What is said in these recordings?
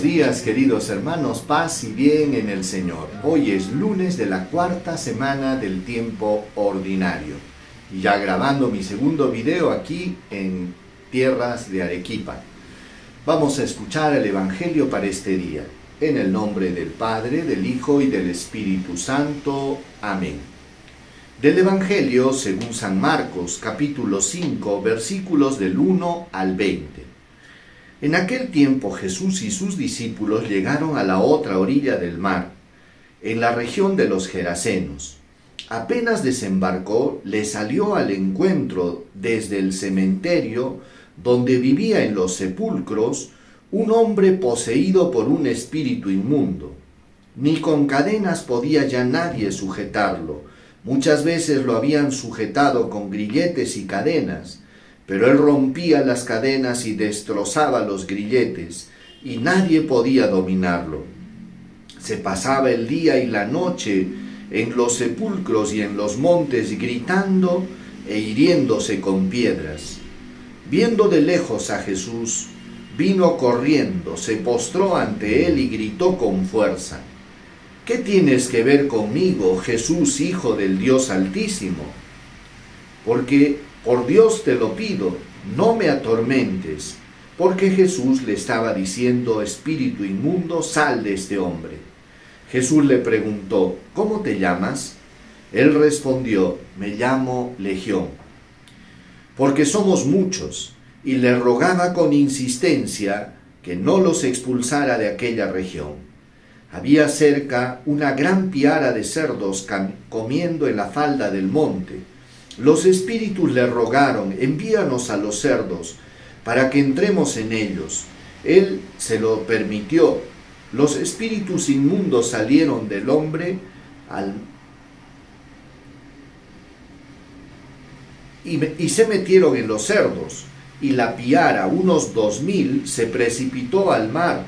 buenos días queridos hermanos, paz y bien en el Señor. Hoy es lunes de la cuarta semana del tiempo ordinario. Ya grabando mi segundo video aquí en tierras de Arequipa. Vamos a escuchar el Evangelio para este día. En el nombre del Padre, del Hijo y del Espíritu Santo. Amén. Del Evangelio según San Marcos capítulo 5 versículos del 1 al 20. En aquel tiempo Jesús y sus discípulos llegaron a la otra orilla del mar, en la región de los Gerasenos. Apenas desembarcó, le salió al encuentro desde el cementerio donde vivía en los sepulcros un hombre poseído por un espíritu inmundo. Ni con cadenas podía ya nadie sujetarlo. Muchas veces lo habían sujetado con grilletes y cadenas, pero él rompía las cadenas y destrozaba los grilletes, y nadie podía dominarlo. Se pasaba el día y la noche en los sepulcros y en los montes gritando e hiriéndose con piedras. Viendo de lejos a Jesús, vino corriendo, se postró ante él y gritó con fuerza, ¿Qué tienes que ver conmigo, Jesús, Hijo del Dios Altísimo? Porque por Dios te lo pido, no me atormentes, porque Jesús le estaba diciendo, espíritu inmundo, sal de este hombre. Jesús le preguntó, ¿cómo te llamas? Él respondió, me llamo Legión, porque somos muchos, y le rogaba con insistencia que no los expulsara de aquella región. Había cerca una gran piara de cerdos comiendo en la falda del monte, los espíritus le rogaron, envíanos a los cerdos, para que entremos en ellos. Él se lo permitió. Los espíritus inmundos salieron del hombre y, y se metieron en los cerdos, y la piara, unos dos mil, se precipitó al mar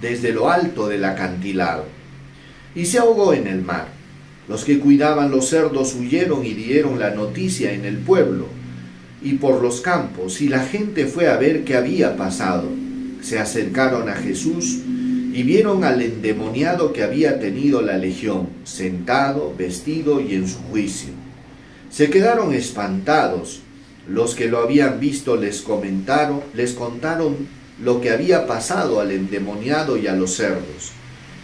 desde lo alto del acantilado, y se ahogó en el mar. Los que cuidaban los cerdos huyeron y dieron la noticia en el pueblo y por los campos, y la gente fue a ver qué había pasado. Se acercaron a Jesús y vieron al endemoniado que había tenido la legión, sentado, vestido y en su juicio. Se quedaron espantados. Los que lo habían visto les comentaron, les contaron lo que había pasado al endemoniado y a los cerdos.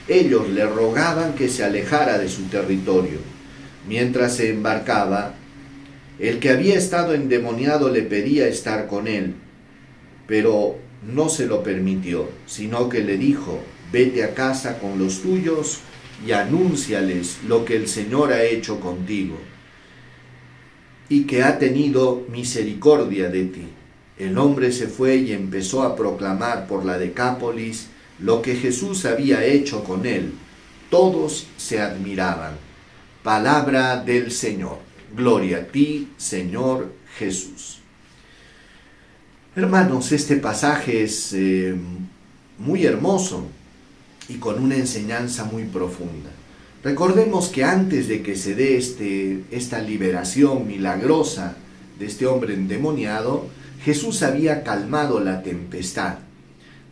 Ellos le rogaban que se alejara de su territorio. Mientras se embarcaba, el que había estado endemoniado le pedía estar con él, pero no se lo permitió, sino que le dijo, vete a casa con los tuyos y anúnciales lo que el Señor ha hecho contigo y que ha tenido misericordia de ti. El hombre se fue y empezó a proclamar por la Decápolis lo que Jesús había hecho con él. Todos se admiraban. Palabra del Señor. Gloria a ti, Señor Jesús. Hermanos, este pasaje es eh, muy hermoso y con una enseñanza muy profunda. Recordemos que antes de que se dé este, esta liberación milagrosa de este hombre endemoniado, Jesús había calmado la tempestad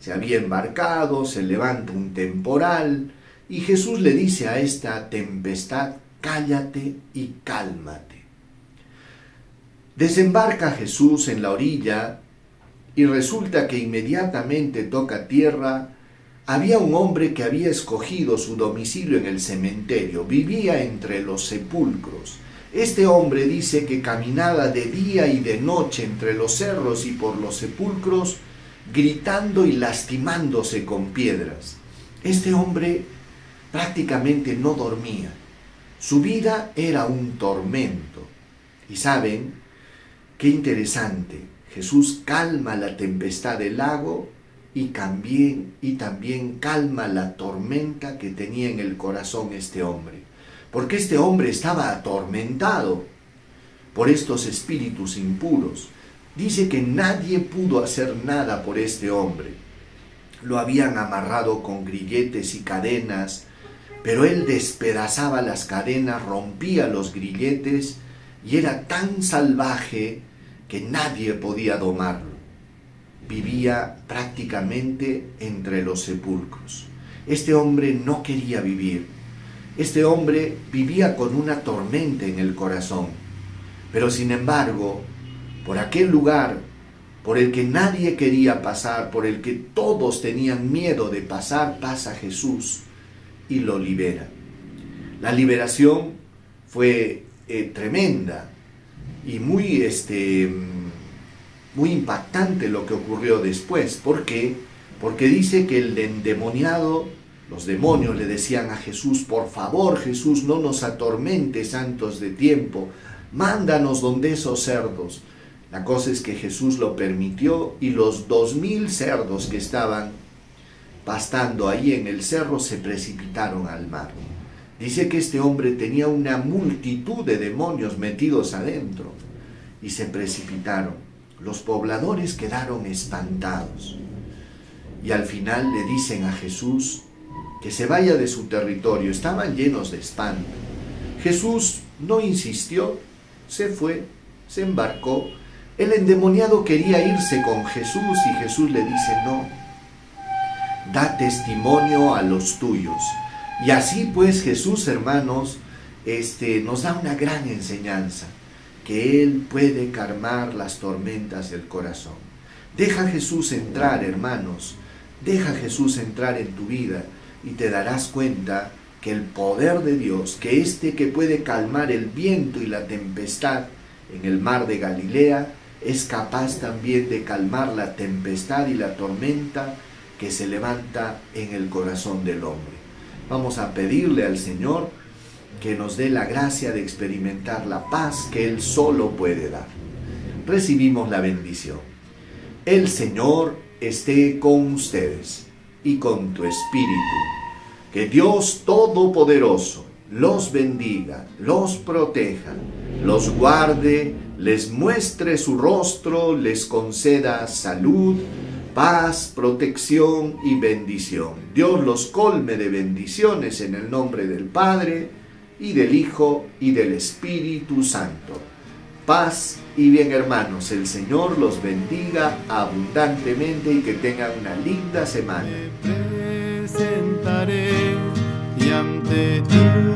se había embarcado, se levanta un temporal y Jesús le dice a esta tempestad, cállate y cálmate. Desembarca Jesús en la orilla y resulta que inmediatamente toca tierra. Había un hombre que había escogido su domicilio en el cementerio, vivía entre los sepulcros. Este hombre dice que caminaba de día y de noche entre los cerros y por los sepulcros, gritando y lastimándose con piedras. Este hombre prácticamente no dormía. Su vida era un tormento. Y saben, qué interesante, Jesús calma la tempestad del lago y también, y también calma la tormenta que tenía en el corazón este hombre. Porque este hombre estaba atormentado por estos espíritus impuros dice que nadie pudo hacer nada por este hombre. Lo habían amarrado con grilletes y cadenas, pero él despedazaba las cadenas, rompía los grilletes y era tan salvaje que nadie podía domarlo. vivía prácticamente entre los sepulcros. Este hombre no quería vivir. Este hombre vivía con una tormenta en el corazón. Pero sin embargo, por aquel lugar por el que nadie quería pasar, por el que todos tenían miedo de pasar, pasa Jesús y lo libera. La liberación fue eh, tremenda y muy, este, muy impactante lo que ocurrió después. ¿Por qué? Porque dice que el endemoniado, los demonios le decían a Jesús, por favor Jesús, no nos atormentes santos de tiempo, mándanos donde esos cerdos. La cosa es que Jesús lo permitió y los dos mil cerdos que estaban pastando ahí en el cerro se precipitaron al mar. Dice que este hombre tenía una multitud de demonios metidos adentro y se precipitaron. Los pobladores quedaron espantados y al final le dicen a Jesús que se vaya de su territorio. Estaban llenos de espanto. Jesús no insistió, se fue, se embarcó el endemoniado quería irse con Jesús y Jesús le dice, no, da testimonio a los tuyos. Y así pues Jesús, hermanos, este, nos da una gran enseñanza, que Él puede calmar las tormentas del corazón. Deja a Jesús entrar, hermanos, deja a Jesús entrar en tu vida y te darás cuenta que el poder de Dios, que este que puede calmar el viento y la tempestad en el mar de Galilea, es capaz también de calmar la tempestad y la tormenta que se levanta en el corazón del hombre. Vamos a pedirle al Señor que nos dé la gracia de experimentar la paz que Él solo puede dar. Recibimos la bendición. El Señor esté con ustedes y con tu espíritu. Que Dios Todopoderoso los bendiga, los proteja, los guarde, les muestre su rostro, les conceda salud, paz, protección y bendición. Dios los colme de bendiciones en el nombre del Padre y del Hijo y del Espíritu Santo. Paz y bien hermanos, el Señor los bendiga abundantemente y que tengan una linda semana. presentaré y ante ti